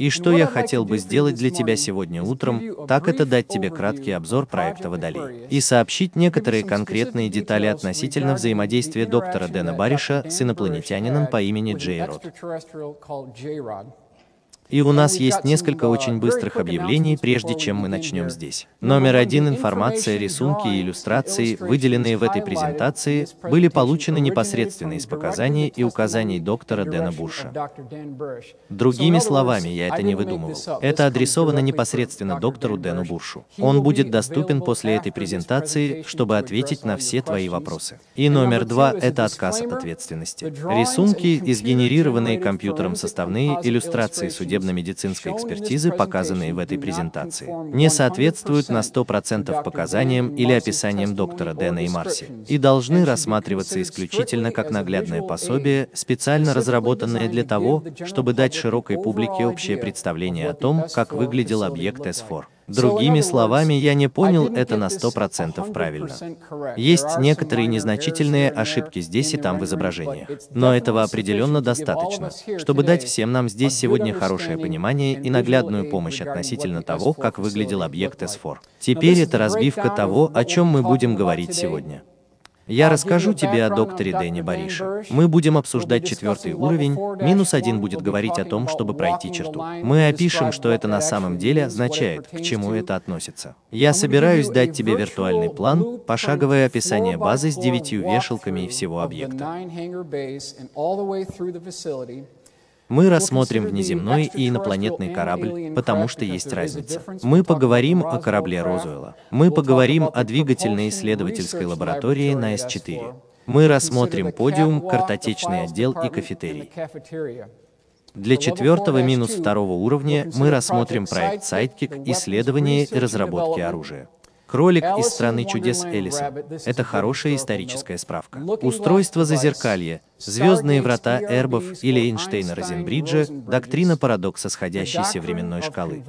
И что я хотел бы сделать для тебя сегодня утром, так это дать тебе краткий обзор проекта Водолей и сообщить некоторые конкретные детали относительно взаимодействия доктора Дэна Бариша с инопланетянином по имени Джей Род. И у нас есть несколько очень быстрых объявлений, прежде чем мы начнем здесь. Номер один – информация, рисунки и иллюстрации, выделенные в этой презентации, были получены непосредственно из показаний и указаний доктора Дэна Бурша. Другими словами, я это не выдумывал. Это адресовано непосредственно доктору Дэну Буршу. Он будет доступен после этой презентации, чтобы ответить на все твои вопросы. И номер два – это отказ от ответственности. Рисунки и сгенерированные компьютером составные иллюстрации судебных судебно-медицинской экспертизы, показанные в этой презентации, не соответствуют на 100% показаниям или описаниям доктора Дэна и Марси и должны рассматриваться исключительно как наглядное пособие, специально разработанное для того, чтобы дать широкой публике общее представление о том, как выглядел объект S4. Другими словами, я не понял это на 100% правильно. Есть некоторые незначительные ошибки здесь и там в изображениях, но этого определенно достаточно, чтобы дать всем нам здесь сегодня хорошее понимание и наглядную помощь относительно того, как выглядел объект S4. Теперь это разбивка того, о чем мы будем говорить сегодня. Я расскажу тебе о докторе Дэне Барише. Мы будем обсуждать четвертый уровень, минус один будет говорить о том, чтобы пройти черту. Мы опишем, что это на самом деле означает, к чему это относится. Я собираюсь дать тебе виртуальный план, пошаговое описание базы с девятью вешалками и всего объекта. Мы рассмотрим внеземной и инопланетный корабль, потому что есть разница. Мы поговорим о корабле Розуэлла. Мы поговорим о двигательно-исследовательской лаборатории на С-4. Мы рассмотрим подиум, картотечный отдел и кафетерий. Для четвертого минус второго уровня мы рассмотрим проект Sidekick исследования и разработки оружия. Кролик из страны чудес Элиса. Это хорошая историческая справка. Устройство зазеркалья, Звездные врата Эрбов или Эйнштейна Розенбриджа – доктрина парадокса сходящейся временной шкалы.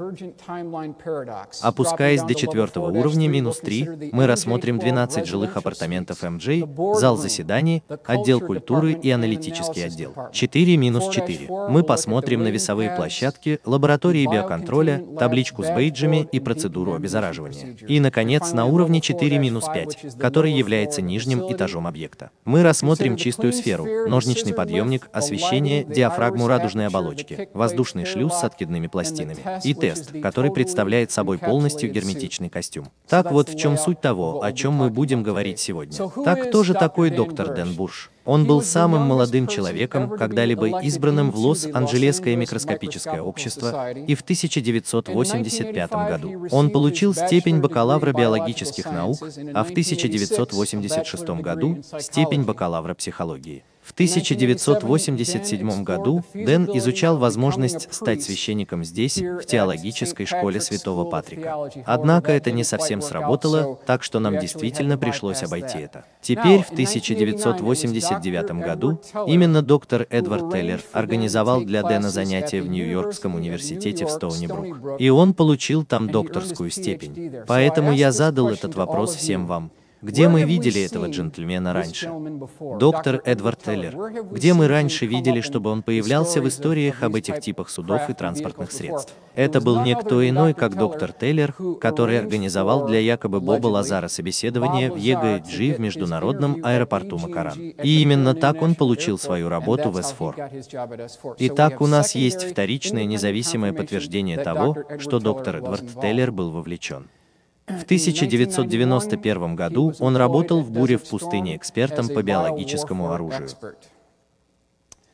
Опускаясь до четвертого уровня, минус 3, мы рассмотрим 12 жилых апартаментов МД, зал заседаний, отдел культуры и аналитический отдел. 4 минус 4. Мы посмотрим на весовые площадки, лаборатории биоконтроля, табличку с бейджами и процедуру обеззараживания. И, наконец, на уровне 4 минус 5, который является нижним этажом объекта. Мы рассмотрим чистую сферу, ножничный подъемник, освещение, диафрагму радужной оболочки, воздушный шлюз с откидными пластинами и тест, который представляет собой полностью герметичный костюм. Так вот в чем суть того, о чем мы будем говорить сегодня. Так кто же такой доктор Дэн Бурш? Он был самым молодым человеком, когда-либо избранным в Лос-Анджелесское микроскопическое общество, и в 1985 году он получил степень бакалавра биологических наук, а в 1986 году степень бакалавра психологии. В 1987 году Дэн изучал возможность стать священником здесь, в теологической школе Святого Патрика. Однако это не совсем сработало, так что нам действительно пришлось обойти это. Теперь, в 1989 году, именно доктор Эдвард Теллер организовал для Дэна занятия в Нью-Йоркском университете в Стоуни-Брук, и он получил там докторскую степень. Поэтому я задал этот вопрос всем вам. Где мы видели этого джентльмена раньше? Доктор Эдвард Теллер. Где мы раньше видели, чтобы он появлялся в историях об этих типах судов и транспортных средств? Это был никто иной, как доктор Теллер, который организовал для якобы Боба Лазара собеседование в EG&G в международном аэропорту Маккаран. И именно так он получил свою работу в S4. Итак, у нас есть вторичное независимое подтверждение того, что доктор Эдвард Теллер был вовлечен. В 1991 году он работал в «Буре в пустыне» экспертом по биологическому оружию.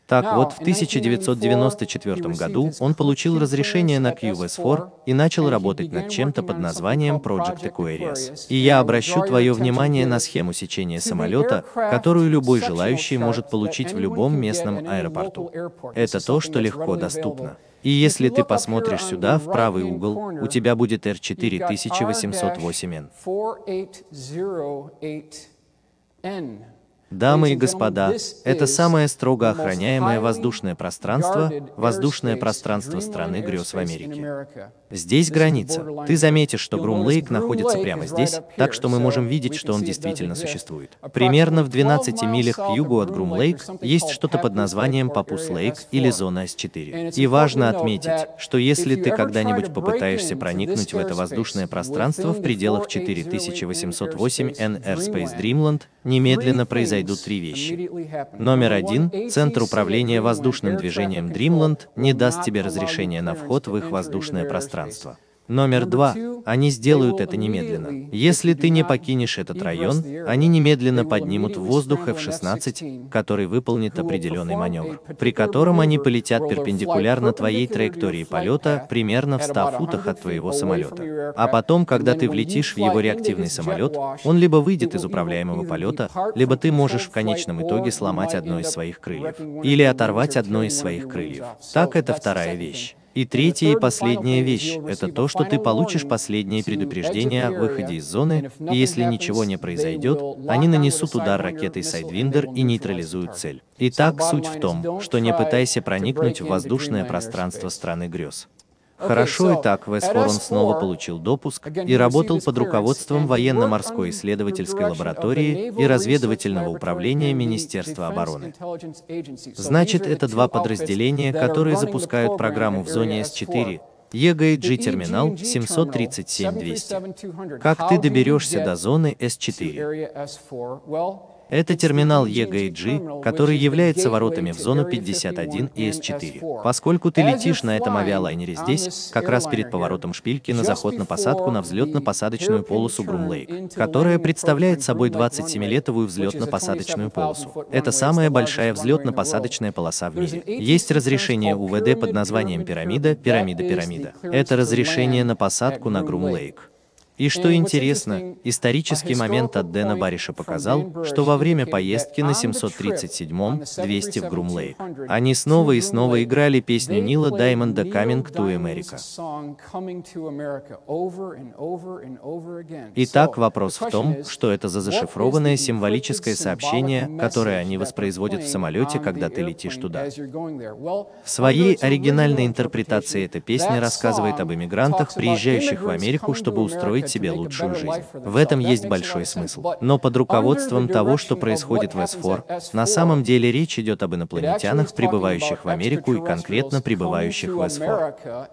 Так вот, в 1994 году он получил разрешение на QS4 и начал работать над чем-то под названием Project Aquarius. И я обращу твое внимание на схему сечения самолета, которую любой желающий может получить в любом местном аэропорту. Это то, что легко доступно. И если ты посмотришь сюда, в правый угол, у тебя будет R4808N. Дамы и господа, это самое строго охраняемое воздушное пространство, воздушное пространство страны грез в Америке. Здесь граница. Ты заметишь, что Грум-Лейк находится прямо здесь, так что мы можем видеть, что он действительно существует. Примерно в 12 милях к югу от Грум-Лейк есть что-то под названием Папуз-Лейк или зона S4. И важно отметить, что если ты когда-нибудь попытаешься проникнуть в это воздушное пространство в пределах 4808 N Airspace Dreamland, немедленно произойдут три вещи. Номер один. Центр управления воздушным движением Dreamland не даст тебе разрешения на вход в их воздушное пространство. Номер два. Они сделают это немедленно. Если ты не покинешь этот район, они немедленно поднимут в воздух F-16, который выполнит определенный маневр, при котором они полетят перпендикулярно твоей траектории полета примерно в 100 футах от твоего самолета. А потом, когда ты влетишь в его реактивный самолет, он либо выйдет из управляемого полета, либо ты можешь в конечном итоге сломать одно из своих крыльев. Или оторвать одно из своих крыльев. Так это вторая вещь. И третья и последняя вещь – это то, что ты получишь последнее предупреждение о выходе из зоны, и если ничего не произойдет, они нанесут удар ракетой Sidewinder и нейтрализуют цель. Итак, суть в том, что не пытайся проникнуть в воздушное пространство страны грез. Хорошо и так, в S4 он снова получил допуск и работал под руководством военно-морской исследовательской лаборатории и разведывательного управления Министерства обороны. Значит, это два подразделения, которые запускают программу в зоне С4, EGG терминал 737-200. Как ты доберешься до зоны С4? Это терминал EGG, который является воротами в зону 51 и С4. Поскольку ты летишь на этом авиалайнере здесь, как раз перед поворотом шпильки на заход на посадку на взлетно-посадочную полосу Грум-Лейк, которая представляет собой 27-летовую взлетно-посадочную полосу. Это самая большая взлетно-посадочная полоса в мире. Есть разрешение УВД под названием пирамида, пирамида-пирамида. Это разрешение на посадку на Грум-Лейк. И что интересно, исторический момент от Дэна Бариша показал, что во время поездки на 737-м 200 в Грумлейк они снова и снова играли песню Нила Даймонда «Coming to America». Итак, вопрос в том, что это за зашифрованное символическое сообщение, которое они воспроизводят в самолете, когда ты летишь туда. В своей оригинальной интерпретации эта песня рассказывает об иммигрантах, приезжающих в Америку, чтобы устроить построить себе лучшую жизнь. В этом есть большой смысл. Но под руководством того, что происходит в S4, на самом деле речь идет об инопланетянах, прибывающих в Америку и конкретно прибывающих в S4.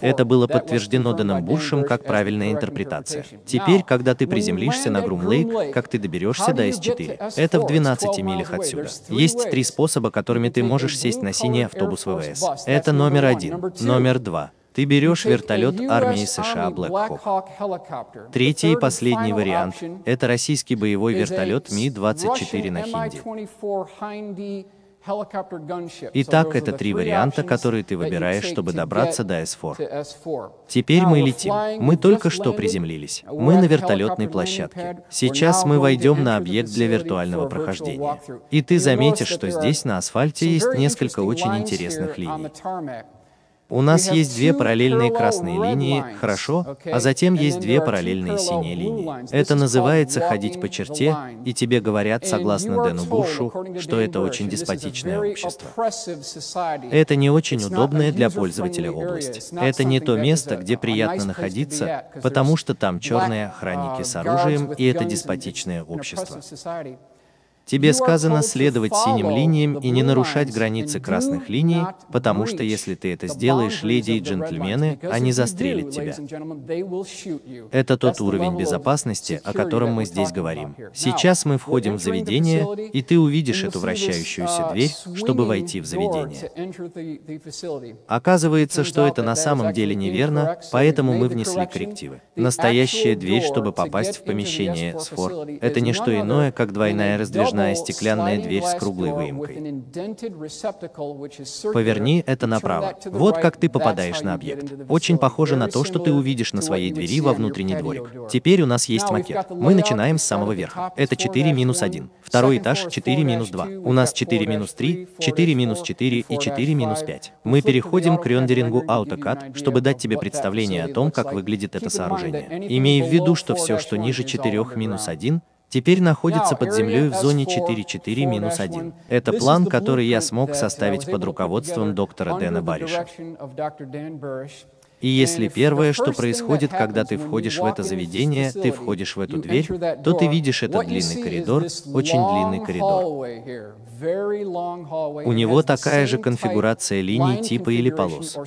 Это было подтверждено Дэном Бушем как правильная интерпретация. Теперь, когда ты приземлишься на Грум-Лейк, как ты доберешься до S4? Это в 12 милях отсюда. Есть три способа, которыми ты можешь сесть на синий автобус ВВС. Это номер один. Номер два. Ты берешь вертолет армии США Black Hawk. Третий и последний вариант – это российский боевой вертолет Ми-24 на Хинди. Итак, это три варианта, которые ты выбираешь, чтобы добраться до S4. Теперь мы летим. Мы только что приземлились. Мы на вертолетной площадке. Сейчас мы войдем на объект для виртуального прохождения. И ты заметишь, что здесь на асфальте есть несколько очень интересных линий. У нас есть две параллельные красные линии, хорошо, а затем есть две параллельные синие линии. Это называется ходить по черте, и тебе говорят, согласно Дэну Бушу, что это очень деспотичное общество. Это не очень удобная для пользователя область. Это не то место, где приятно находиться, потому что там черные охранники с оружием, и это деспотичное общество. Тебе сказано следовать синим линиям и не нарушать границы красных линий, потому что если ты это сделаешь, леди и джентльмены, они застрелят тебя. Это тот уровень безопасности, о котором мы здесь говорим. Сейчас мы входим в заведение, и ты увидишь эту вращающуюся дверь, чтобы войти в заведение. Оказывается, что это на самом деле неверно, поэтому мы внесли коррективы. Настоящая дверь, чтобы попасть в помещение СФОР, это не что иное, как двойная раздвижная раздвижная стеклянная дверь с круглой выемкой. Поверни это направо. Вот как ты попадаешь на объект. Очень похоже на то, что ты увидишь на своей двери во внутренний дворик. Теперь у нас есть макет. Мы начинаем с самого верха. Это 4 минус 1. Второй этаж 4 минус 2. У нас 4 минус 3, 4 минус 4 и 4 минус 5. Мы переходим к рендерингу AutoCAD, чтобы дать тебе представление о том, как выглядит это сооружение. Имей в виду, что все, что ниже 4 минус 1, теперь находится под землей в зоне 4.4-1. Это план, который я смог составить под руководством доктора Дэна Бариша. И если первое, что происходит, когда ты входишь в это заведение, ты входишь в эту дверь, то ты видишь этот длинный коридор, очень длинный коридор. У него такая же конфигурация линий типа или полос.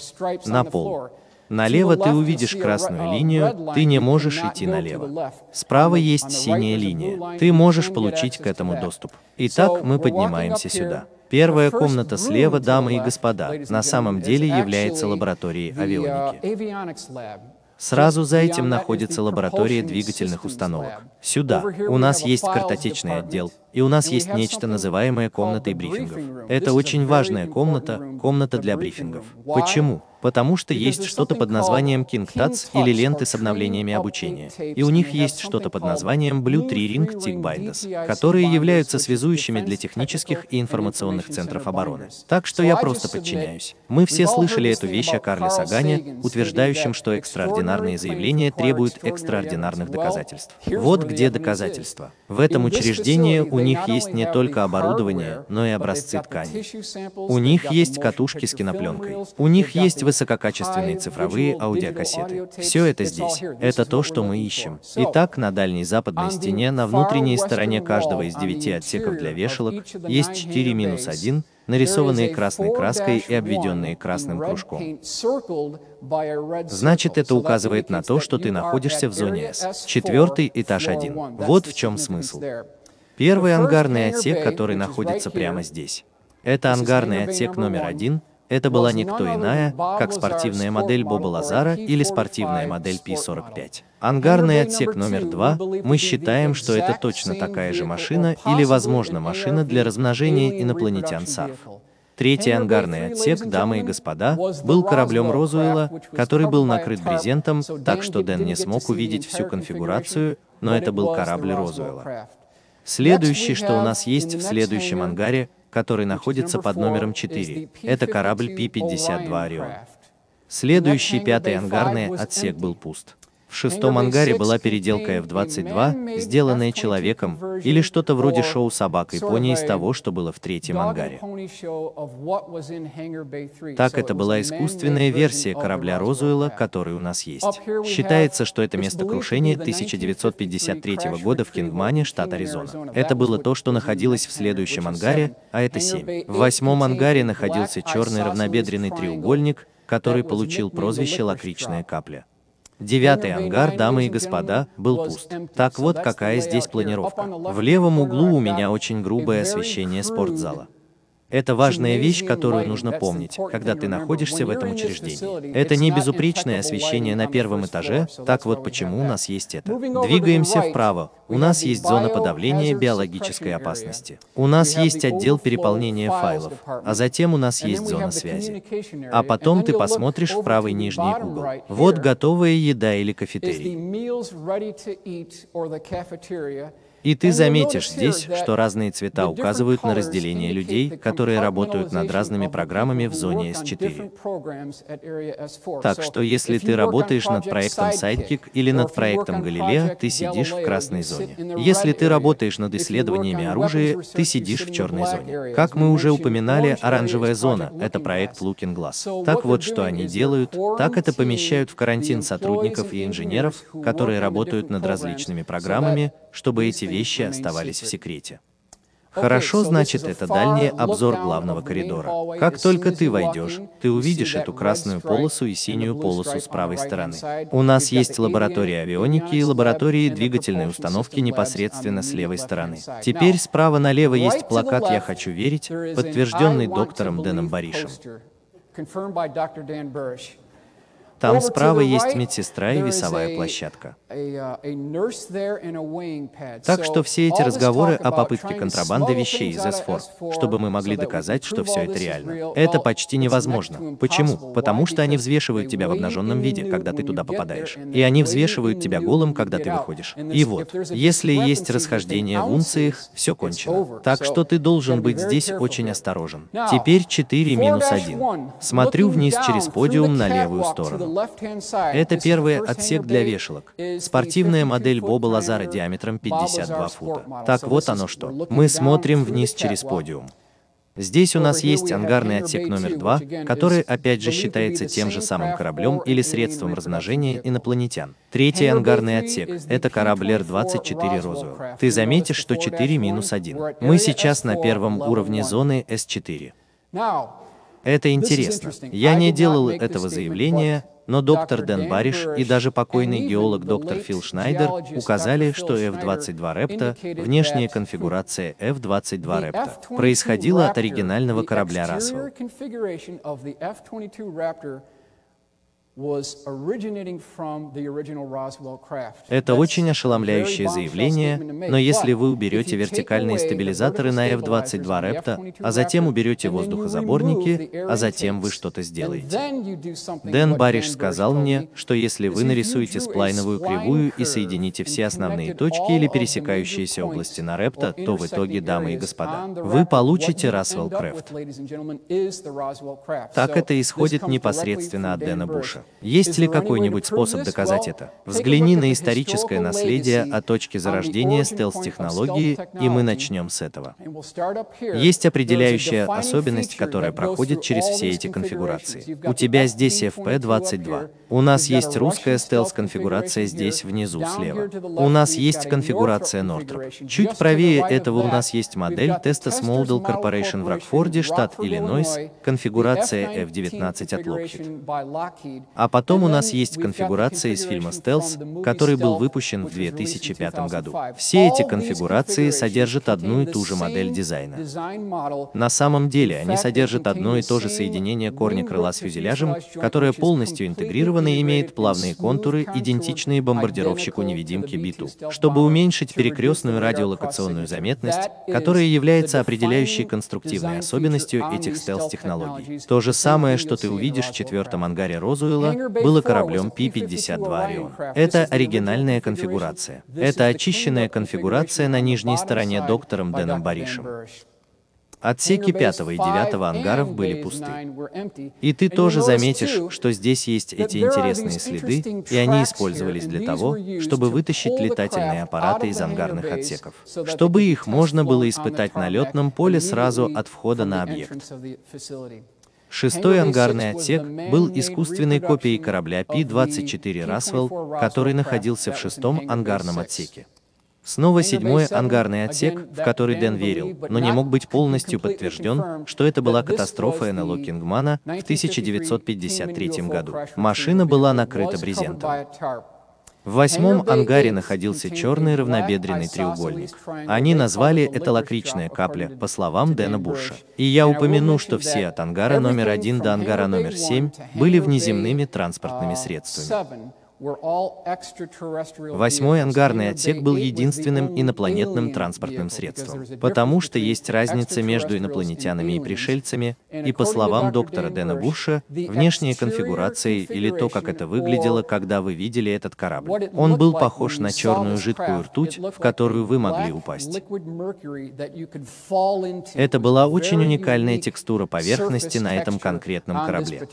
На пол. Налево ты увидишь красную линию, ты не можешь идти налево. Справа есть синяя линия, ты можешь получить к этому доступ. Итак, мы поднимаемся сюда. Первая комната слева, дамы и господа, на самом деле является лабораторией авионики. Сразу за этим находится лаборатория двигательных установок. Сюда. У нас есть картотечный отдел, и у нас есть нечто называемое комнатой брифингов. Это очень важная комната, комната для брифингов. Почему? Потому что есть что-то под названием King Tats или ленты с обновлениями обучения. И у них есть что-то под названием Blue Tree Ring Tick Binders, которые являются связующими для технических и информационных центров обороны. Так что я просто подчиняюсь. Мы все слышали эту вещь о Карле Сагане, утверждающем, что экстраординарные заявления требуют экстраординарных доказательств. Вот где доказательства. В этом учреждении у них есть не только оборудование, но и образцы тканей. У них есть катушки с кинопленкой. У них есть высококачественные цифровые аудиокассеты. Все это здесь. Это то, что мы ищем. Итак, на дальней западной стене, на внутренней стороне каждого из девяти отсеков для вешалок, есть 4-1, нарисованные красной краской и обведенные красным кружком. Значит, это указывает на то, что ты находишься в зоне С, четвертый этаж 1. Вот в чем смысл. Первый ангарный отсек, который находится прямо здесь. Это ангарный отсек номер один, это была никто иная, как спортивная модель Боба Лазара или спортивная модель P-45. Ангарный отсек номер два, мы считаем, что это точно такая же машина или, возможно, машина для размножения инопланетян САРФ. Третий ангарный отсек, дамы и господа, был кораблем Розуэлла, который был накрыт брезентом, так что Дэн не смог увидеть всю конфигурацию, но это был корабль Розуэлла. Следующее, что у нас есть в следующем ангаре, который находится под номером 4. Это корабль P-52 «Орион». Следующий пятый ангарный отсек был пуст. В шестом ангаре была переделка F-22, сделанная человеком, или что-то вроде шоу собак и пони из того, что было в третьем ангаре. Так, это была искусственная версия корабля Розуэлла, который у нас есть. Считается, что это место крушения 1953 года в Кингмане, штат Аризона. Это было то, что находилось в следующем ангаре, а это 7. В восьмом ангаре находился черный равнобедренный треугольник, который получил прозвище «лакричная капля». Девятый ангар, дамы и господа, был пуст. Так вот, какая здесь планировка. В левом углу у меня очень грубое освещение спортзала. Это важная вещь, которую нужно помнить, когда ты находишься в этом учреждении. Это не безупречное освещение на первом этаже, так вот почему у нас есть это. Двигаемся вправо. У нас есть зона подавления биологической опасности. У нас есть отдел переполнения файлов, а затем у нас есть зона связи. А потом ты посмотришь в правый нижний угол. Вот готовая еда или кафетерий. И ты заметишь здесь, что разные цвета указывают на разделение людей, которые работают над разными программами в зоне S4. Так что если ты работаешь над проектом Sidekick или над проектом Галилео, ты сидишь в красной зоне. Если ты работаешь над исследованиями оружия, ты сидишь в черной зоне. Как мы уже упоминали, оранжевая зона — это проект Looking Glass. Так вот, что они делают, так это помещают в карантин сотрудников и инженеров, которые работают над различными программами, чтобы эти вещи оставались в секрете. Хорошо, значит, это дальний обзор главного коридора. Как только ты войдешь, ты увидишь эту красную полосу и синюю полосу с правой стороны. У нас есть лаборатория авионики и лаборатории двигательной установки непосредственно с левой стороны. Теперь справа налево есть плакат «Я хочу верить», подтвержденный доктором Дэном Баришем. Там справа есть медсестра и весовая площадка. Uh, так что все эти разговоры о попытке контрабанды вещей из S4, чтобы мы могли доказать, что все это реально, это почти невозможно. Почему? Потому что они взвешивают тебя в обнаженном виде, когда ты туда попадаешь. И они взвешивают тебя голым, когда ты выходишь. И вот, если есть расхождение в унциях, все кончено. Так что ты должен быть здесь очень осторожен. Теперь 4 минус 1. Смотрю вниз через подиум на левую сторону. Это первый отсек для вешалок. Спортивная модель Боба Лазара диаметром 52 фута. Так вот оно что. Мы смотрим вниз через подиум. Здесь у нас есть ангарный отсек номер два, который опять же считается тем же самым кораблем или средством размножения инопланетян. Третий ангарный отсек – это корабль Р-24 Розуэлл. Ты заметишь, что 4 минус 1. Мы сейчас на первом уровне зоны С4. Это интересно. Я не делал этого заявления, но доктор Дэн Бариш и даже покойный геолог доктор Фил Шнайдер указали, что F-22 Репта, внешняя конфигурация F-22 Репта, происходила от оригинального корабля Расвелл. Это очень ошеломляющее заявление, но если вы уберете вертикальные стабилизаторы на F-22 Репта, а затем уберете воздухозаборники, а затем вы что-то сделаете. Дэн Бариш сказал мне, что если вы нарисуете сплайновую кривую и соедините все основные точки или пересекающиеся области на Репта, то в итоге, дамы и господа, вы получите Roswell Крафт. Так это исходит непосредственно от Дэна Буша. Есть ли какой-нибудь способ доказать это? Взгляни на историческое наследие о точке зарождения стелс-технологии, и мы начнем с этого. Есть определяющая особенность, которая проходит через все эти конфигурации. У тебя здесь FP22. У нас есть русская стелс-конфигурация здесь внизу слева. У нас есть конфигурация Northrop. Чуть правее этого у нас есть модель Testos Model Corporation в Рокфорде, штат Иллинойс, конфигурация F-19 от Lockheed. А потом у нас есть конфигурация из фильма «Стелс», который был выпущен в 2005 году. Все эти конфигурации содержат одну и ту же модель дизайна. На самом деле они содержат одно и то же соединение корня крыла с фюзеляжем, которое полностью интегрировано и имеет плавные контуры, идентичные бомбардировщику-невидимке Биту, чтобы уменьшить перекрестную радиолокационную заметность, которая является определяющей конструктивной особенностью этих стелс-технологий. То же самое, что ты увидишь в четвертом ангаре Розуэлла, было кораблем P-52 Орион. Это оригинальная конфигурация. Это очищенная конфигурация на нижней стороне доктором Дэном Баришем. Отсеки 5 и 9 ангаров были пусты. И ты тоже заметишь, что здесь есть эти интересные следы, и они использовались для того, чтобы вытащить летательные аппараты из ангарных отсеков, чтобы их можно было испытать на летном поле сразу от входа на объект. Шестой ангарный отсек был искусственной копией корабля P-24 Расвелл, который находился в шестом ангарном отсеке. Снова седьмой ангарный отсек, в который Дэн верил, но не мог быть полностью подтвержден, что это была катастрофа НЛО Кингмана в 1953 году. Машина была накрыта брезентом. В восьмом ангаре находился черный равнобедренный треугольник. Они назвали это лакричная капля, по словам Дэна Буша. И я упомяну, что все от ангара номер один до ангара номер семь были внеземными транспортными средствами. Восьмой ангарный отсек был единственным инопланетным транспортным средством, потому что есть разница между инопланетянами и пришельцами, и по словам доктора Дэна Буша, внешняя конфигурация или то, как это выглядело, когда вы видели этот корабль. Он был похож на черную жидкую ртуть, в которую вы могли упасть. Это была очень уникальная текстура поверхности на этом конкретном корабле.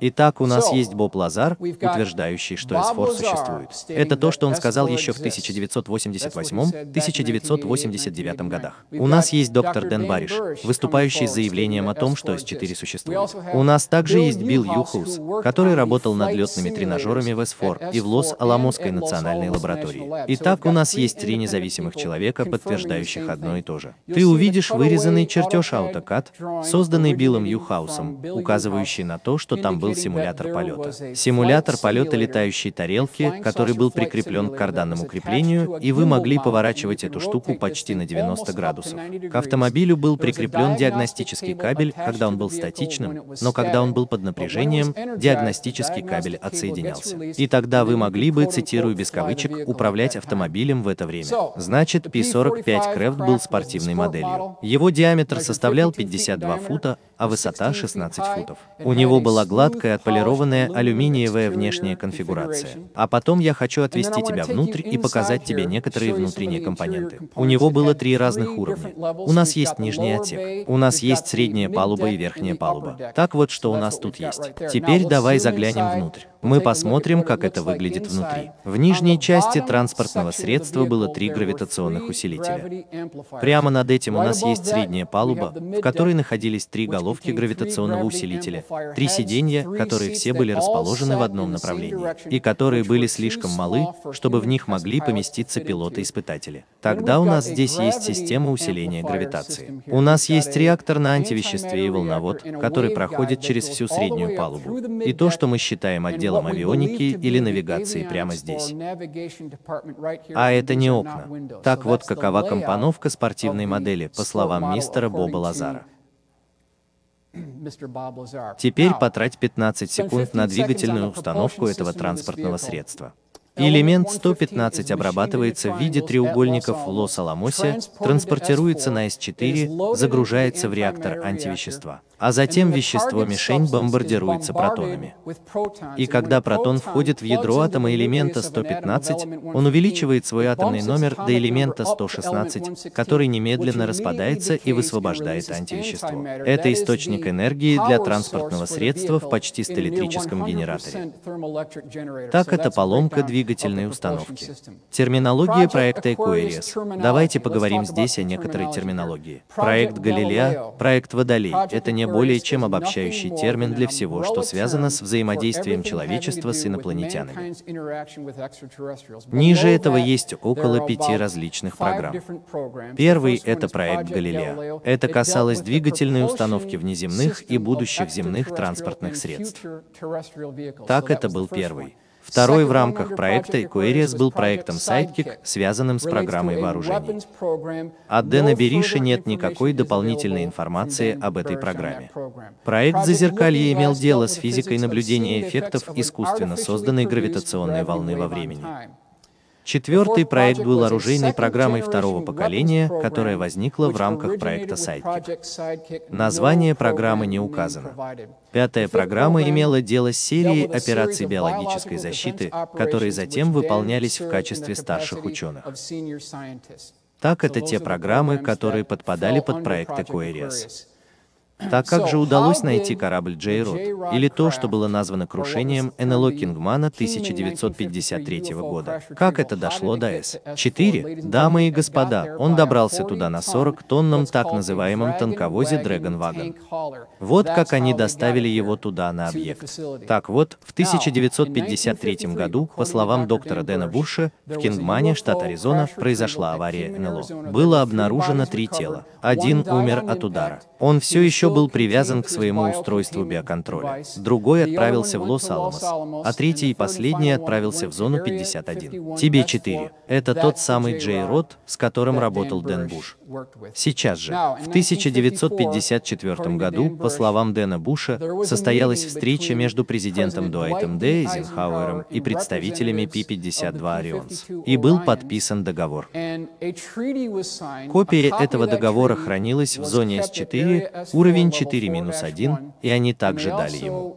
Итак, у нас есть Боб Лазар, утверждающий, верящий, что Эсфор существует. Это то, что он сказал еще в 1988-1989 годах. У нас есть доктор Дэн Бариш, выступающий с заявлением о том, что С4 существует. У нас также есть Билл Юхус, который работал над летными тренажерами в Эсфор и в Лос-Аламосской национальной лаборатории. Итак, у нас есть три независимых человека, подтверждающих одно и то же. Ты увидишь вырезанный чертеж AutoCAD, созданный Биллом Юхаусом, указывающий на то, что там был симулятор полета. Симулятор полета летает летающей тарелки, который был прикреплен к карданному креплению, и вы могли поворачивать эту штуку почти на 90 градусов. К автомобилю был прикреплен диагностический кабель, когда он был статичным, но когда он был под напряжением, диагностический кабель отсоединялся. И тогда вы могли бы, цитирую без кавычек, управлять автомобилем в это время. Значит, P-45 Craft был спортивной моделью. Его диаметр составлял 52 фута, а высота 16 футов. У него была гладкая отполированная алюминиевая внешняя конфигурация конфигурация. А потом я хочу отвести тебя внутрь и показать тебе некоторые внутренние компоненты. У него было три разных уровня. У нас есть нижний отсек, у нас есть средняя палуба и верхняя палуба. Так вот, что у нас тут есть. Теперь давай заглянем внутрь. Мы посмотрим, как это выглядит внутри. В нижней части транспортного средства было три гравитационных усилителя. Прямо над этим у нас есть средняя палуба, в которой находились три головки гравитационного усилителя, три сиденья, которые все были расположены в одном направлении, и которые были слишком малы, чтобы в них могли поместиться пилоты-испытатели. Тогда у нас здесь есть система усиления гравитации. У нас есть реактор на антивеществе и волновод, который проходит через всю среднюю палубу. И то, что мы считаем отделом авионики или навигации прямо здесь. А это не окна. Так вот, какова компоновка спортивной модели, по словам мистера Боба Лазара. Теперь потрать 15 секунд на двигательную установку этого транспортного средства. Элемент 115 обрабатывается в виде треугольников в Лос-Аламосе, транспортируется на С4, загружается в реактор антивещества а затем вещество-мишень бомбардируется протонами. И когда протон входит в ядро атома элемента 115, он увеличивает свой атомный номер до элемента 116, который немедленно распадается и высвобождает антивещество. Это источник энергии для транспортного средства в почти электрическом генераторе. Так это поломка двигательной установки. Терминология проекта Aquarius. Давайте поговорим здесь о некоторой терминологии. Проект Галилео, проект Водолей — это не более чем обобщающий термин для всего, что связано с взаимодействием человечества с инопланетянами. Ниже этого есть около пяти различных программ. Первый — это проект Галилео. Это касалось двигательной установки внеземных и будущих земных транспортных средств. Так это был первый. Второй в рамках проекта Aquarius был проектом Sidekick, связанным с программой вооружений. От Дэна Бериша нет никакой дополнительной информации об этой программе. Проект Зазеркалье имел дело с физикой наблюдения эффектов искусственно созданной гравитационной волны во времени. Четвертый проект был оружейной программой второго поколения, которая возникла в рамках проекта Sidekick. Название программы не указано. Пятая программа имела дело с серией операций биологической защиты, которые затем выполнялись в качестве старших ученых. Так это те программы, которые подпадали под проект Aquarius. Так как же удалось найти корабль Джей Рот, или то, что было названо крушением НЛО Кингмана 1953 года? Как это дошло до С-4? Дамы и господа, он добрался туда на 40-тонном так называемом танковозе Dragon Wagon. Вот как они доставили его туда на объект. Так вот, в 1953 году, по словам доктора Дэна Бёриша, в Кингмане, штат Аризона, произошла авария НЛО. Было обнаружено три тела. Один умер от удара. Он все еще был привязан к своему устройству биоконтроля. Другой отправился в Лос-Аламос, а третий и последний отправился в зону 51. Тебе-4. Это тот самый J-Rod, с которым работал Дэн Бёриш. Сейчас же, в 1954 году, по словам Дэна Буша, состоялась встреча между президентом Дуайтом Д. Эйзенхауэром и представителями Пи-52 Орионс, и был подписан договор. Копия этого договора хранилась в зоне С4, уровень 4-1, и они также дали ему.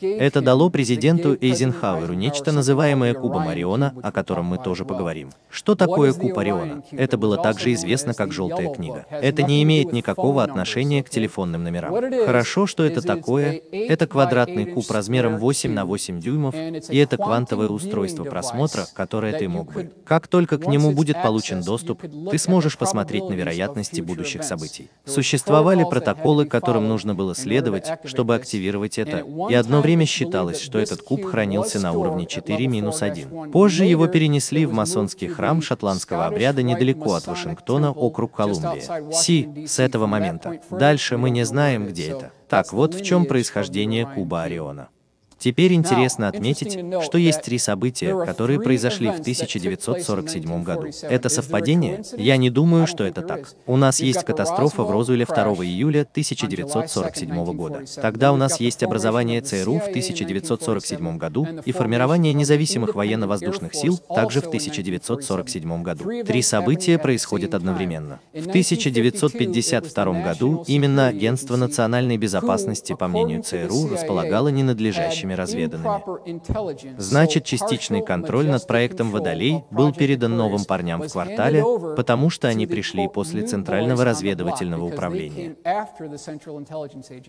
Это дало президенту Эйзенхауэру нечто называемое кубом Ориона, о котором мы тоже поговорим. Что такое куб Ориона? Это было также известно как «желтая книга». Это не имеет никакого отношения к телефонным номерам. Хорошо, что это такое. Это квадратный куб размером 8 на 8 дюймов, и это квантовое устройство просмотра, которое ты мог бы. Как только к нему будет получен доступ, ты сможешь посмотреть на вероятности будущих событий. Существовали протоколы, которым нужно было следовать, чтобы активировать это, и одно время считалось, что этот куб хранился на уровне 4-1. Позже его перенесли в масонский храм шотландского обряда недалеко от Вашингтона, округ Колумбия. Си, с этого момента. Дальше мы не знаем, где это. Так вот в чем происхождение куба Ориона. Теперь интересно отметить, что есть три события, которые произошли в 1947 году. Это совпадение? Я не думаю, что это так. У нас есть катастрофа в Розуэле 2 июля 1947 года. Тогда у нас есть образование ЦРУ в 1947 году и формирование независимых военно-воздушных сил также в 1947 году. Три события происходят одновременно. В 1952 году именно Агентство национальной безопасности, по мнению ЦРУ, располагало ненадлежащими разведанными. Значит, частичный контроль над проектом «Водолей» был передан новым парням в квартале, потому что они пришли после Центрального разведывательного управления.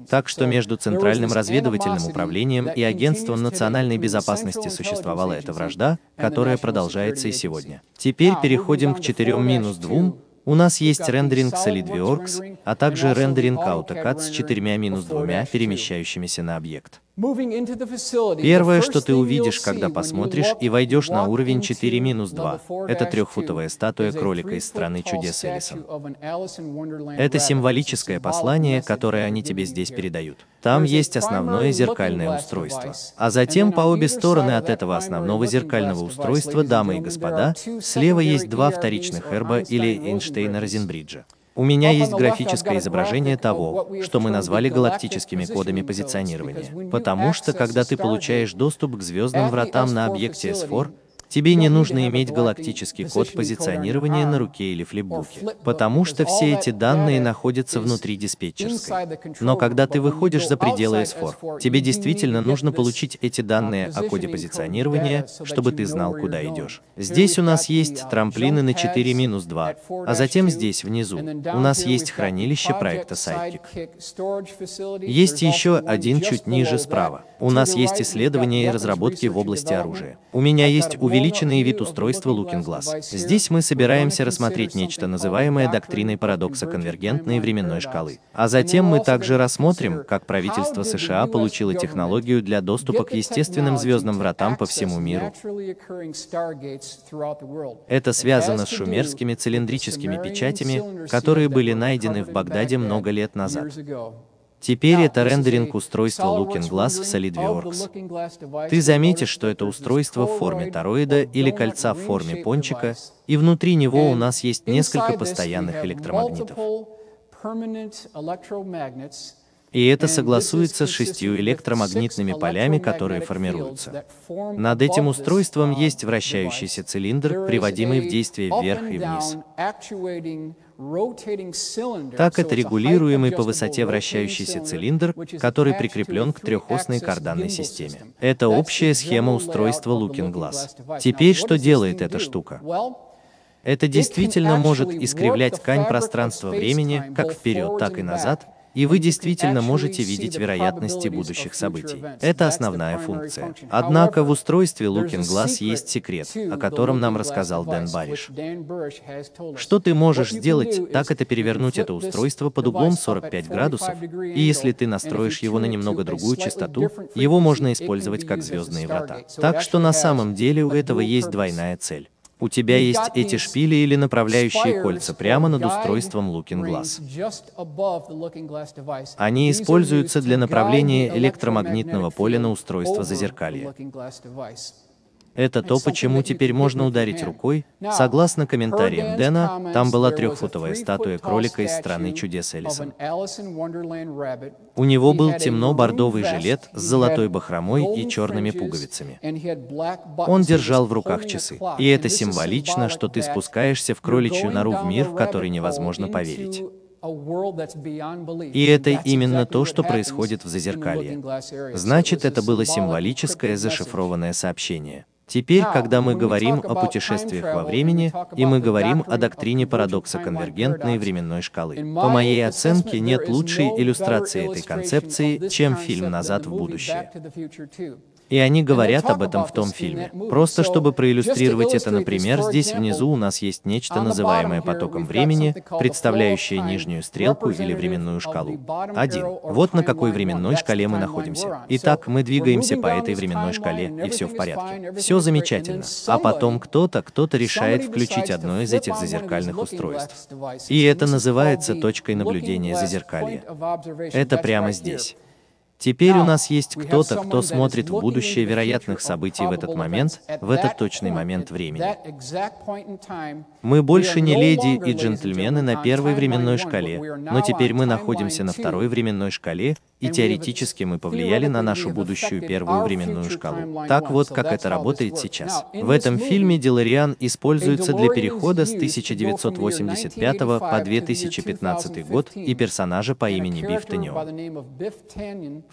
Так что между Центральным разведывательным управлением и Агентством национальной безопасности существовала эта вражда, которая продолжается и сегодня. Теперь переходим к 4 минус 2, у нас есть рендеринг SolidWorks, а также рендеринг AutoCAD с четырьмя минус двумя перемещающимися на объект. Первое, что ты увидишь, когда посмотришь и войдешь на уровень 4-2, это трехфутовая статуя кролика из страны чудес Элисон. Это символическое послание, которое они тебе здесь передают. Там есть основное зеркальное устройство. А затем по обе стороны от этого основного зеркального устройства, дамы и господа, слева есть два вторичных эрба или Эйнштейна Розенбриджа. У меня есть графическое изображение того, что мы назвали галактическими кодами позиционирования. Потому что, когда ты получаешь доступ к звездным вратам на объекте S4, Тебе не нужно иметь галактический код позиционирования на руке или флипбуке, потому что все эти данные находятся внутри диспетчерской. Но когда ты выходишь за пределы S4, тебе действительно нужно получить эти данные о коде позиционирования, чтобы ты знал, куда идешь. Здесь у нас есть трамплины на 4-2, а затем здесь внизу у нас есть хранилище проекта Sidekick. Есть еще один чуть ниже справа. У нас есть исследования и разработки в области оружия. У меня есть увеличение увеличенный вид устройства Looking Glass. Здесь мы собираемся рассмотреть нечто, называемое доктриной парадокса конвергентной временной шкалы. А затем мы также рассмотрим, как правительство США получило технологию для доступа к естественным звездным вратам по всему миру. Это связано с шумерскими цилиндрическими печатями, которые были найдены в Багдаде много лет назад. Теперь это рендеринг устройства Looking Glass в SolidWorks. Ты заметишь, что это устройство в форме тороида или кольца в форме пончика, и внутри него у нас есть несколько постоянных электромагнитов. И это согласуется с шестью электромагнитными полями, которые формируются. Над этим устройством есть вращающийся цилиндр, приводимый в действие вверх и вниз. Так это регулируемый по высоте вращающийся цилиндр, который прикреплен к трехосной карданной системе. Это общая схема устройства Looking Glass. Теперь что делает эта штука? Это действительно может искривлять ткань пространства-времени как вперед, так и назад, и вы действительно можете видеть вероятности будущих событий. Это основная функция. Однако в устройстве Looking Glass есть секрет, о котором нам рассказал Дэн Бариш. Что ты можешь сделать, так это перевернуть это устройство под углом 45 градусов, и если ты настроишь его на немного другую частоту, его можно использовать как звездные врата. Так что на самом деле у этого есть двойная цель. У тебя есть эти шпили или направляющие кольца прямо над устройством Looking Glass. Они используются для направления электромагнитного поля на устройство зазеркалья. Это то, почему теперь можно ударить рукой. Согласно комментариям Дэна, там была трехфутовая статуя кролика из страны чудес Элисон. У него был темно-бордовый жилет с золотой бахромой и черными пуговицами. Он держал в руках часы. И это символично, что ты спускаешься в кроличью нору в мир, в который невозможно поверить. И это именно то, что происходит в Зазеркалье. Значит, это было символическое зашифрованное сообщение. Теперь, когда мы говорим о путешествиях во времени, и мы говорим о доктрине парадокса конвергентной временной шкалы, по моей оценке нет лучшей иллюстрации этой концепции, чем фильм «Назад в будущее». И они говорят об этом в том фильме. Просто чтобы проиллюстрировать это, например, здесь внизу у нас есть нечто, называемое потоком времени, представляющее нижнюю стрелку или временную шкалу. Один. Вот на какой временной шкале мы находимся. Итак, мы двигаемся по этой временной шкале, и все в порядке. Все замечательно. А потом кто-то, кто-то решает включить одно из этих зазеркальных устройств. И это называется точкой наблюдения зазеркалья. Это прямо здесь. Теперь у нас есть кто-то, кто смотрит в будущее вероятных событий в этот момент, в этот точный момент времени. Мы больше не леди и джентльмены на первой временной шкале, но теперь мы находимся на второй временной шкале, и теоретически мы повлияли на нашу будущую первую временную шкалу. Так вот, как это работает сейчас. В этом фильме Делариан используется для перехода с 1985 по 2015 год и персонажа по имени Биф Таньон.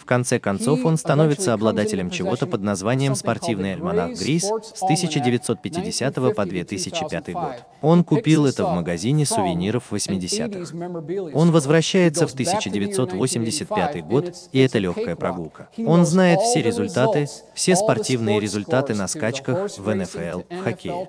В конце концов, он становится обладателем чего-то под названием «Спортивный альманах Грис» с 1950 по 2005 год. Он купил это в магазине сувениров 80-х. Он возвращается в 1985 год, и это легкая прогулка. Он знает все результаты, все спортивные результаты на скачках в НФЛ, в хоккее.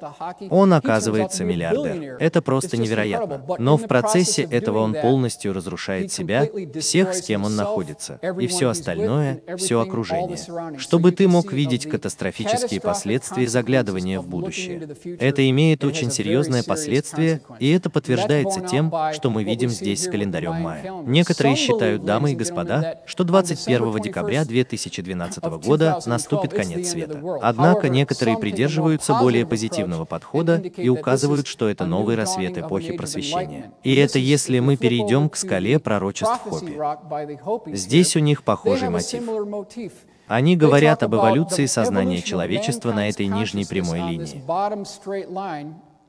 Он оказывается миллиардер. Это просто невероятно. Но в процессе этого он полностью разрушает себя, всех, с кем он находится, и все остальное все окружение, чтобы ты мог видеть катастрофические последствия заглядывания в будущее. Это имеет очень серьезное последствие, и это подтверждается тем, что мы видим здесь с календарем мая. Некоторые считают, дамы и господа, что 21 декабря 2012 года наступит конец света. Однако некоторые придерживаются более позитивного подхода и указывают, что это новый рассвет эпохи просвещения. И это если мы перейдем к скале пророчеств Хопи. Здесь у них похоже похожий мотив. Они говорят об эволюции сознания человечества на этой нижней прямой линии.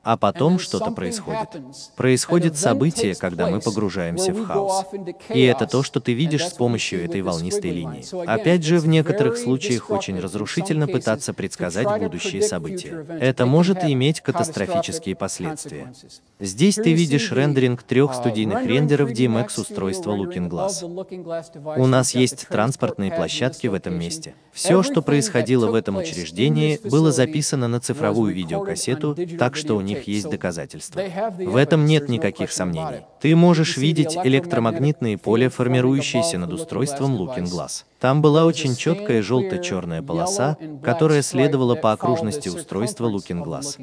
А потом что-то происходит. Происходит событие, когда мы погружаемся в хаос. И это то, что ты видишь с помощью этой волнистой линии. Опять же, в некоторых случаях очень разрушительно пытаться предсказать будущие события. Это может иметь катастрофические последствия. Здесь ты видишь рендеринг трех студийных рендеров DMX устройства Looking Glass. У нас есть транспортные площадки в этом месте. Все, что происходило в этом учреждении, было записано на цифровую видеокассету, так что у них них есть доказательства. В этом нет никаких сомнений. Ты можешь видеть электромагнитные поля, формирующиеся над устройством Looking Glass. Там была очень четкая желто-черная полоса, которая следовала по окружности устройства Looking Glass.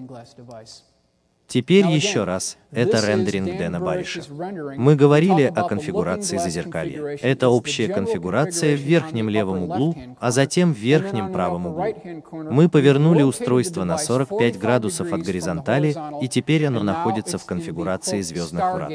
Теперь еще раз, это рендеринг Дэна Бариша. Мы говорили о конфигурации зазеркалья. Это общая конфигурация в верхнем левом углу, а затем в верхнем правом углу. Мы повернули устройство на 45 градусов от горизонтали, и теперь оно находится в конфигурации звездных врат.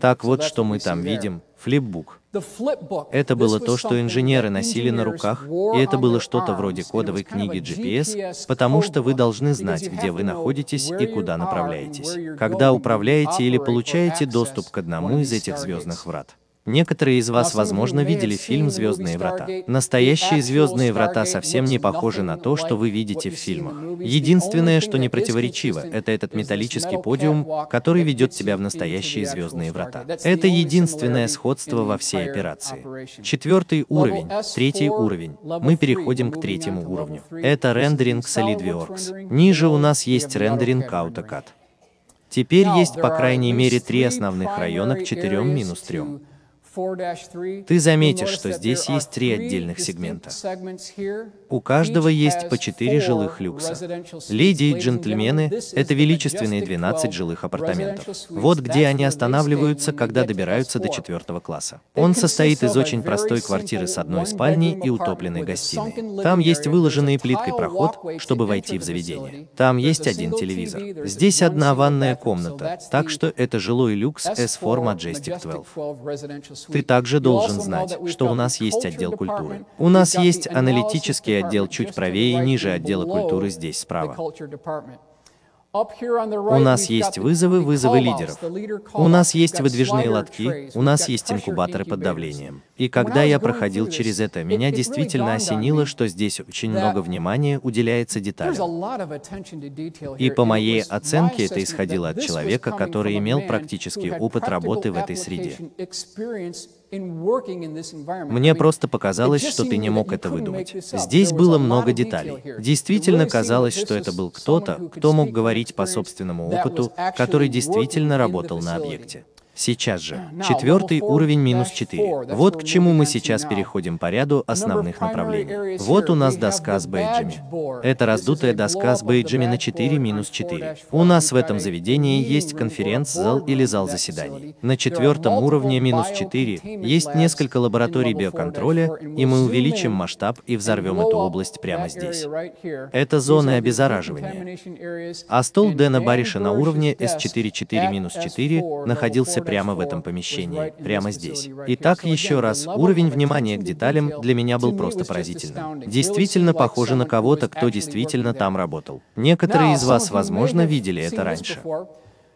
Так вот, что мы там видим, флипбук. Это было то, что инженеры носили на руках, и это было что-то вроде кодовой книги GPS, потому что вы должны знать, где вы находитесь и куда направляетесь, когда управляете или получаете доступ к одному из этих звездных врат. Некоторые из вас, возможно, видели фильм «Звездные врата». Настоящие «Звездные врата» совсем не похожи на то, что вы видите в фильмах. Единственное, что не противоречиво, это этот металлический подиум, который ведет тебя в настоящие «Звездные врата». Это единственное сходство во всей операции. Четвертый уровень, третий уровень. Мы переходим к третьему уровню. Это рендеринг SolidWorks. Ниже у нас есть рендеринг AutoCAD. Теперь есть по крайней мере три основных района к 4 минус 3. Ты заметишь, что здесь есть три отдельных сегмента. У каждого есть по четыре жилых люкса. Леди и джентльмены — это величественные 12 жилых апартаментов. Вот где они останавливаются, когда добираются до четвертого класса. Он состоит из очень простой квартиры с одной спальней и утопленной гостиной. Там есть выложенный плиткой проход, чтобы войти в заведение. Там есть один телевизор. Здесь одна ванная комната, так что это жилой люкс S4 Majestic 12. Ты также должен знать, что у нас есть отдел культуры. У нас есть аналитический отдел чуть правее и ниже отдела культуры здесь справа. У нас есть вызовы, вызовы лидеров. У нас есть выдвижные лотки, у нас есть инкубаторы под давлением. И когда я проходил через это, меня действительно осенило, что здесь очень много внимания уделяется деталям. И по моей оценке это исходило от человека, который имел практический опыт работы в этой среде. Мне просто показалось, что ты не мог это выдумать. Здесь было много деталей. Действительно казалось, что это был кто-то, кто мог говорить по собственному опыту, который действительно работал на объекте. Сейчас же. Четвертый уровень минус 4. Вот к чему мы сейчас переходим по ряду основных направлений. Вот у нас доска с бейджами. Это раздутая доска с бейджами на 4 минус 4. У нас в этом заведении есть конференц-зал или зал заседаний. На четвертом уровне минус 4 есть несколько лабораторий биоконтроля, и мы увеличим масштаб и взорвем эту область прямо здесь. Это зоны обеззараживания. А стол Дэна Бариша на уровне S4-4 минус 4 находился прямо в этом помещении, прямо здесь. Итак, еще раз, уровень внимания к деталям для меня был просто поразительным. Действительно похоже на кого-то, кто действительно там работал. Некоторые из вас, возможно, видели это раньше.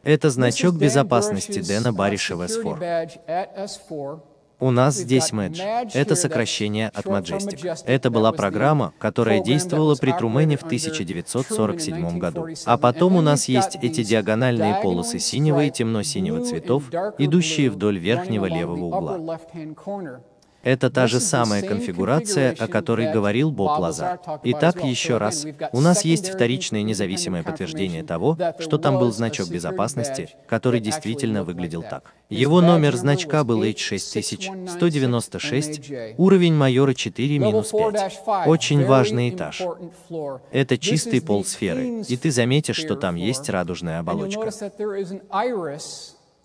Это значок безопасности Дэна Бариша в S4. У нас здесь Мэдж. Это сокращение от Majestic. Это была программа, которая действовала при Трумене в 1947 году. А потом у нас есть эти диагональные полосы синего и темно-синего цветов, идущие вдоль верхнего левого угла. Это та же самая конфигурация, о которой говорил Боб Лазар. Итак, еще раз, у нас есть вторичное независимое подтверждение того, что там был значок безопасности, который действительно выглядел так. Его номер значка был H6196, уровень майора 4-5. Очень важный этаж. Это чистый пол сферы, и ты заметишь, что там есть радужная оболочка.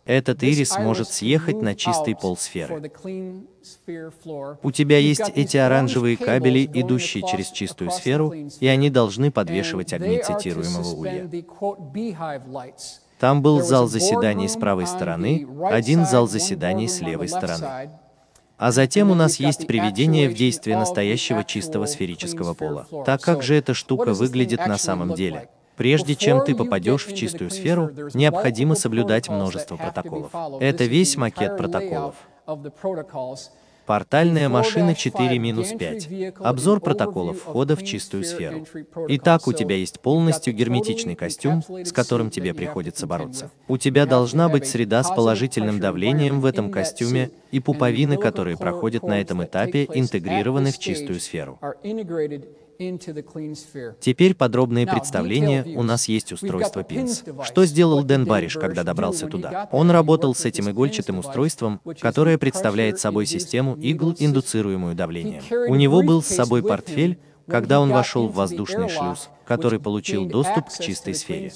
Этот ирис может съехать на чистый пол сферы. У тебя есть эти оранжевые кабели, идущие через чистую сферу, и они должны подвешивать огни цитируемого улья. Там был зал заседаний с правой стороны, один зал заседаний с левой стороны. А затем у нас есть приведение в действие настоящего чистого сферического пола. Так как же эта штука выглядит на самом деле? Прежде чем ты попадешь в чистую сферу, необходимо соблюдать множество протоколов. Это весь макет протоколов. Портальная машина 4-5. Обзор протоколов входа в чистую сферу. Итак, у тебя есть полностью герметичный костюм, с которым тебе приходится бороться. У тебя должна быть среда с положительным давлением в этом костюме, и пуповины, которые проходят на этом этапе, интегрированы в чистую сферу. Теперь подробные представления, у нас есть устройство PINS. Что сделал Дэн Бариш, когда добрался туда? Он работал с этим игольчатым устройством, которое представляет собой систему игл, индуцируемую давлением. У него был с собой портфель, когда он вошел в воздушный шлюз, который получил доступ к чистой сфере.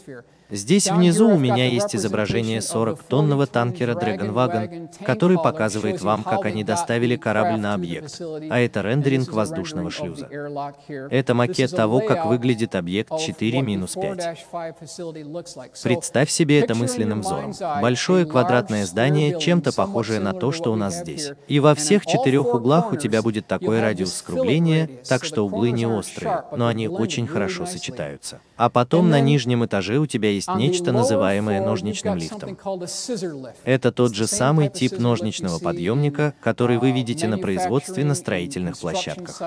Здесь внизу у меня есть изображение 40-тонного танкера Dragon Wagon, который показывает вам, как они доставили корабль на объект, а это рендеринг воздушного шлюза. Это макет того, как выглядит объект 4-5. Представь себе это мысленным взором. Большое квадратное здание, чем-то похожее на то, что у нас здесь. И во всех четырех углах у тебя будет такой радиус скругления, так что углы не острые, но они очень хорошо сочетаются. А потом на нижнем этаже у тебя есть нечто, называемое ножничным лифтом. Это тот же самый тип ножничного подъемника, который вы видите на производстве на строительных площадках.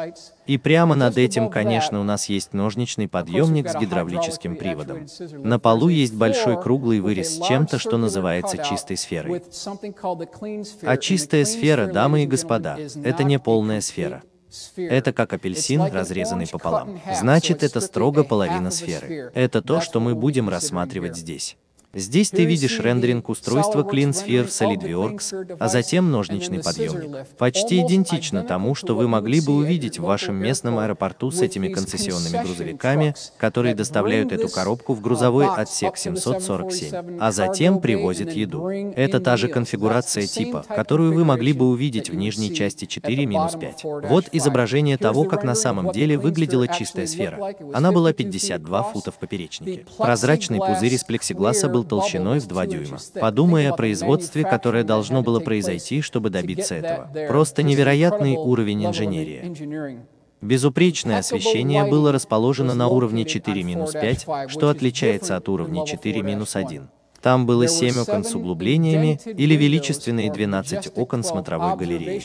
И прямо над этим, конечно, у нас есть ножничный подъемник с гидравлическим приводом. На полу есть большой круглый вырез с чем-то, что называется чистой сферой. А чистая сфера, дамы и господа, это не полная сфера. Это как апельсин, разрезанный пополам. Значит, это строго половина сферы. Это то, что мы будем рассматривать здесь. Здесь ты видишь рендеринг устройства CleanSphere в SolidWorks, а затем ножничный подъемник. Почти идентично тому, что вы могли бы увидеть в вашем местном аэропорту с этими концессионными грузовиками, которые доставляют эту коробку в грузовой отсек 747, а затем привозят еду. Это та же конфигурация типа, которую вы могли бы увидеть в нижней части 4-5. Вот изображение того, как на самом деле выглядела чистая сфера. Она была 52 фута в поперечнике. Прозрачный пузырь из плексигласа был толщиной в 2 дюйма. Подумай о производстве, которое должно было произойти, чтобы добиться этого. Просто невероятный уровень инженерии. Безупречное освещение было расположено на уровне 4-5, что отличается от уровня 4-1. Там было семь окон с углублениями или величественные 12 окон смотровой галереи.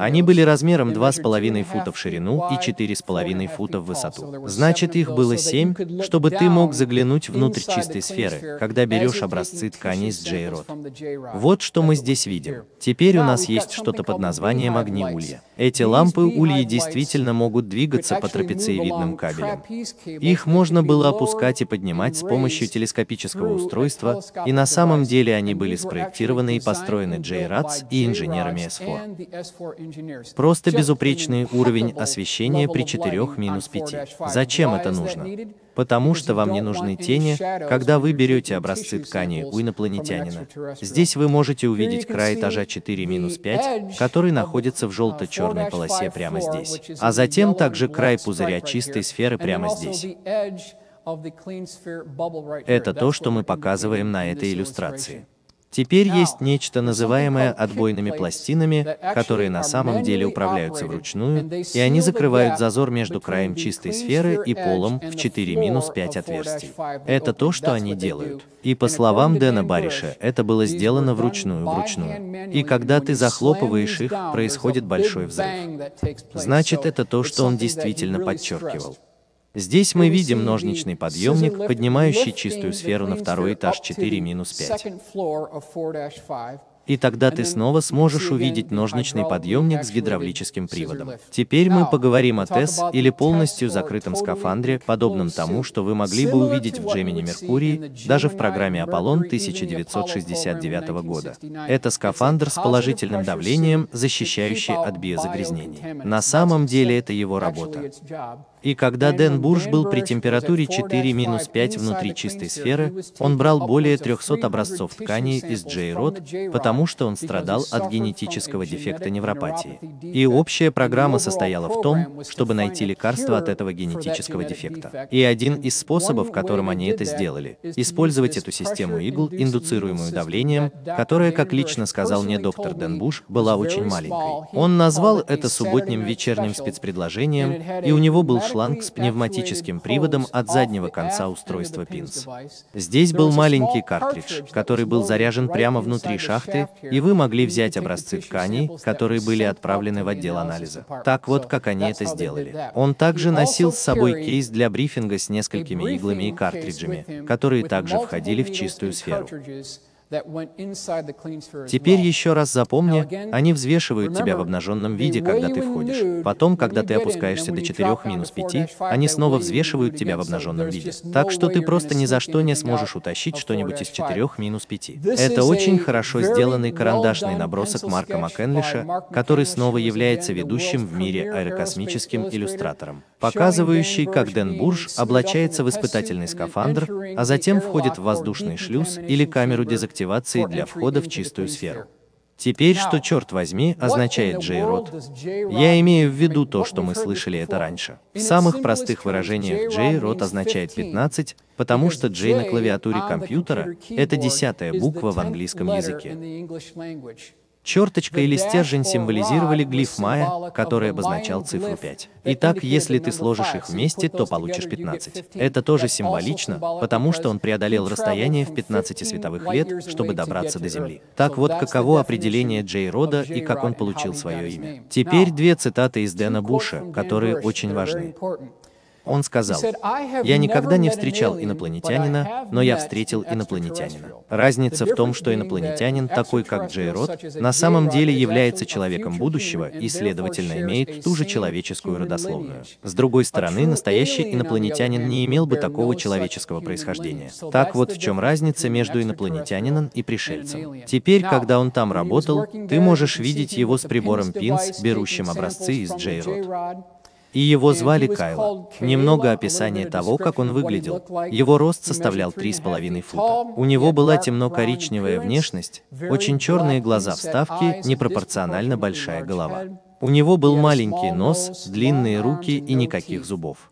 Они были размером 2,5 фута в ширину и 4,5 фута в высоту. Значит, их было семь, чтобы ты мог заглянуть внутрь чистой сферы, когда берешь образцы тканей с J-Rod. Вот что мы здесь видим. Теперь у нас есть что-то под названием огни улья. Эти лампы ульи действительно могут двигаться по трапециевидным кабелям. Их можно было опускать и поднимать с помощью телескопического устройства, и на самом деле они были спроектированы и построены JRATS и инженерами S4. Просто безупречный уровень освещения при 4-5. Зачем это нужно? Потому что вам не нужны тени, когда вы берете образцы ткани у инопланетянина. Здесь вы можете увидеть край этажа 4-5, который находится в желто-черной полосе прямо здесь. А затем также край пузыря чистой сферы прямо здесь. Это то, что мы показываем на этой иллюстрации. Теперь есть нечто называемое отбойными пластинами, которые на самом деле управляются вручную, и они закрывают зазор между краем чистой сферы и полом в 4-5 отверстий. Это то, что они делают. И по словам Дэна Бариша, это было сделано вручную вручную. И когда ты захлопываешь их, происходит большой взрыв. Значит, это то, что он действительно подчеркивал. Здесь мы видим ножничный подъемник, поднимающий чистую сферу на второй этаж 4-5. И тогда ты снова сможешь увидеть ножничный подъемник с гидравлическим приводом. Теперь мы поговорим о ТЭС или полностью закрытом скафандре, подобном тому, что вы могли бы увидеть в Джемине Меркурии, даже в программе Аполлон 1969 года. Это скафандр с положительным давлением, защищающий от биозагрязнений. На самом деле это его работа. И когда Дэн Бурж был при температуре 4-5 внутри чистой сферы, он брал более 300 образцов тканей из J-Rod, потому что он страдал от генетического дефекта невропатии. И общая программа состояла в том, чтобы найти лекарство от этого генетического дефекта. И один из способов, которым они это сделали, использовать эту систему игл, индуцируемую давлением, которая, как лично сказал мне доктор Дэн Буш, была очень маленькой. Он назвал это субботним вечерним спецпредложением, и у него был шланг с пневматическим приводом от заднего конца устройства PINS. Здесь был маленький картридж, который был заряжен прямо внутри шахты, и вы могли взять образцы тканей, которые были отправлены в отдел анализа. Так вот, как они это сделали. Он также носил с собой кейс для брифинга с несколькими иглами и картриджами, которые также входили в чистую сферу. Теперь еще раз запомни, они взвешивают тебя в обнаженном виде, когда ты входишь. Потом, когда ты опускаешься до 4 минус 5, они снова взвешивают тебя в обнаженном виде. Так что ты просто ни за что не сможешь утащить что-нибудь из 4 минус 5. Это очень хорошо сделанный карандашный набросок Марка Маккенлиша, который снова является ведущим в мире аэрокосмическим иллюстратором, показывающий, как Дэн Бурж облачается в испытательный скафандр, а затем входит в воздушный шлюз или камеру дезактивации активации для входа в чистую сферу. Теперь, что, черт возьми, означает J-Rod? Я имею в виду то, что мы слышали это раньше. В самых простых выражениях J-Rod означает 15, потому что J на клавиатуре компьютера — это десятая буква в английском языке. Черточка или стержень символизировали глиф майя, который обозначал цифру 5. Итак, если ты сложишь их вместе, то получишь 15. Это тоже символично, потому что он преодолел расстояние в 15 световых лет, чтобы добраться до Земли. Так вот, каково определение Джей Рода и как он получил свое имя. Теперь две цитаты из Дэна Буша, которые очень важны. Он сказал, «Я никогда не встречал инопланетянина, но я встретил инопланетянина. Разница в том, что инопланетянин, такой как Джей Рот, на самом деле является человеком будущего и, следовательно, имеет ту же человеческую родословную. С другой стороны, настоящий инопланетянин не имел бы такого человеческого происхождения. Так вот в чем разница между инопланетянином и пришельцем. Теперь, когда он там работал, ты можешь видеть его с прибором PINS, берущим образцы из Джей Рот и его звали Кайл. Немного описания того, как он выглядел. Его рост составлял 3,5 фута. У него была темно-коричневая внешность, очень черные глаза вставки, непропорционально большая голова. У него был маленький нос, длинные руки и никаких зубов.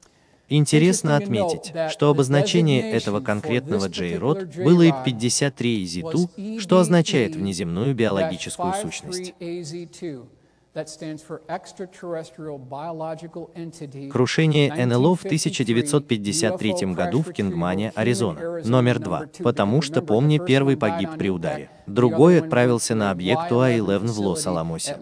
Интересно отметить, что обозначение этого конкретного J-род было и 53 EZ2, что означает внеземную биологическую сущность. Крушение НЛО в 1953 году в Кингмане, Аризона. Номер два. Потому что, помни, первый погиб при ударе. Другой отправился на объект УА-11 в Лос-Аламосе.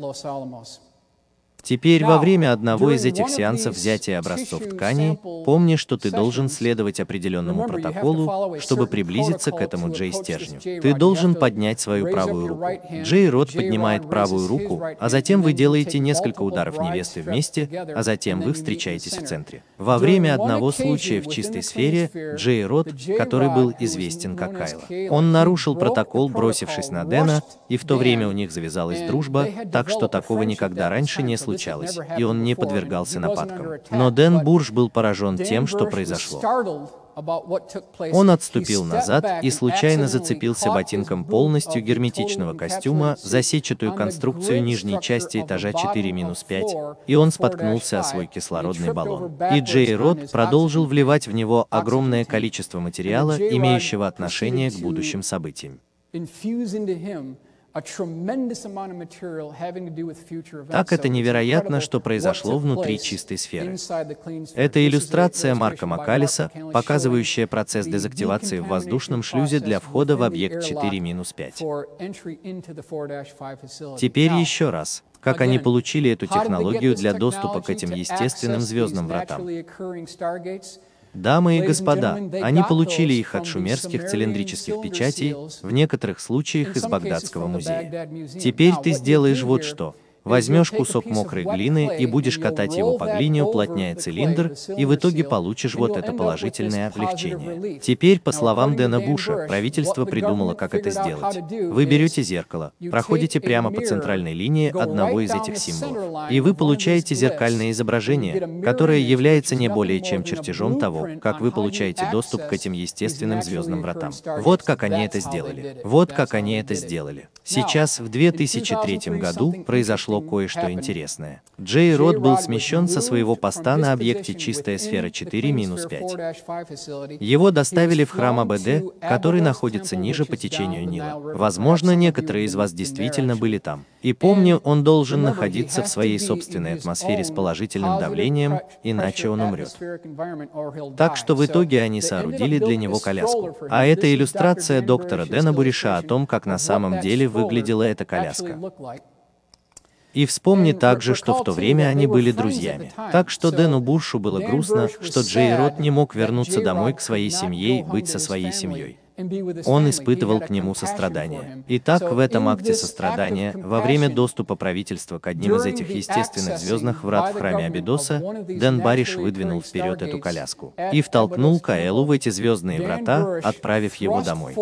Теперь во время одного из этих сеансов взятия образцов тканей, помни, что ты должен следовать определенному протоколу, чтобы приблизиться к этому Джей-стержню. Ты должен поднять свою правую руку. Джей-род поднимает правую руку, а затем вы делаете несколько ударов невесты вместе, а затем вы встречаетесь в центре. Во время одного случая в чистой сфере, Джей-род, который был известен как Кайла, он нарушил протокол, бросившись на Дэна, и в то время у них завязалась дружба, так что такого никогда раньше не случилось случалось, и он не подвергался нападкам. Но Дэн Бурж был поражен тем, что произошло. Он отступил назад и случайно зацепился ботинком полностью герметичного костюма за сетчатую конструкцию нижней части этажа 4-5, и он споткнулся о свой кислородный баллон. И Джей Рот продолжил вливать в него огромное количество материала, имеющего отношение к будущим событиям. Так это невероятно, что произошло внутри чистой сферы. Это иллюстрация Марка Макалиса, показывающая процесс дезактивации в воздушном шлюзе для входа в объект 4-5. Теперь еще раз. Как они получили эту технологию для доступа к этим естественным звездным вратам? Дамы и господа, они получили их от шумерских цилиндрических печатей, в некоторых случаях из Багдадского музея. Теперь ты сделаешь вот что. Возьмешь кусок мокрой глины и будешь катать его по глине, уплотняя цилиндр, и в итоге получишь вот это положительное облегчение. Теперь, по словам Дэна Буша, правительство придумало, как это сделать. Вы берете зеркало, проходите прямо по центральной линии одного из этих символов, и вы получаете зеркальное изображение, которое является не более чем чертежом того, как вы получаете доступ к этим естественным звездным вратам. Вот как они это сделали. Вот как они это сделали. Сейчас, в 2003 году, произошло произошло кое-что интересное. Джей Рот был смещен со своего поста на объекте «Чистая сфера 4-5». Его доставили в храм АБД, который находится ниже по течению Нила. Возможно, некоторые из вас действительно были там. И помню, он должен находиться в своей собственной атмосфере с положительным давлением, иначе он умрет. Так что в итоге они соорудили для него коляску. А это иллюстрация доктора Дэна Буриша о том, как на самом деле выглядела эта коляска. И вспомни также, что в то время они были друзьями. Так что Дэну Бушу было грустно, что Джей Рот не мог вернуться домой к своей семье и быть со своей семьей. Он испытывал к нему сострадание. Итак, в этом акте сострадания, во время доступа правительства к одним из этих естественных звездных врат в храме Абидоса, Дэн Бариш выдвинул вперед эту коляску и втолкнул Каэлу в эти звездные врата, отправив его домой.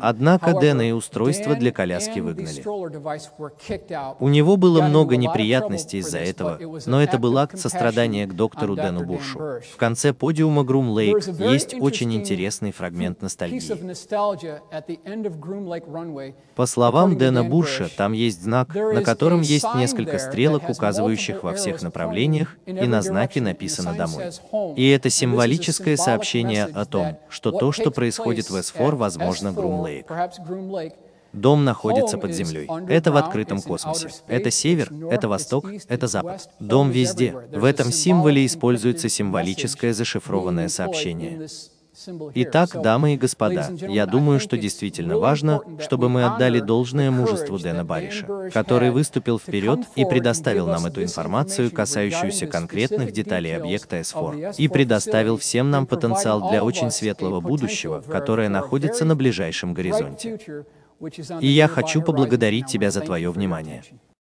Однако Дэна и устройство для коляски выгнали. У него было много неприятностей из-за этого, но это был акт сострадания к доктору Дэну Бушу. В конце подиума Грум Лейк есть очень интересный фрагмент ностальгии. По словам Дэна Буша, там есть знак, на котором есть несколько стрелок, указывающих во всех направлениях, и на знаке написано «Домой». И это символическое сообщение о том, что то, что происходит в Эсфор, возможно, Грум-Лейк. Дом находится под землей. Это в открытом космосе. Это север, это восток, это запад. Дом везде. В этом символе используется символическое зашифрованное сообщение. Итак, дамы и господа, я думаю, что действительно важно, чтобы мы отдали должное мужеству Дэна Бариша, который выступил вперед и предоставил нам эту информацию, касающуюся конкретных деталей объекта S4, и предоставил всем нам потенциал для очень светлого будущего, которое находится на ближайшем горизонте. И я хочу поблагодарить тебя за твое внимание.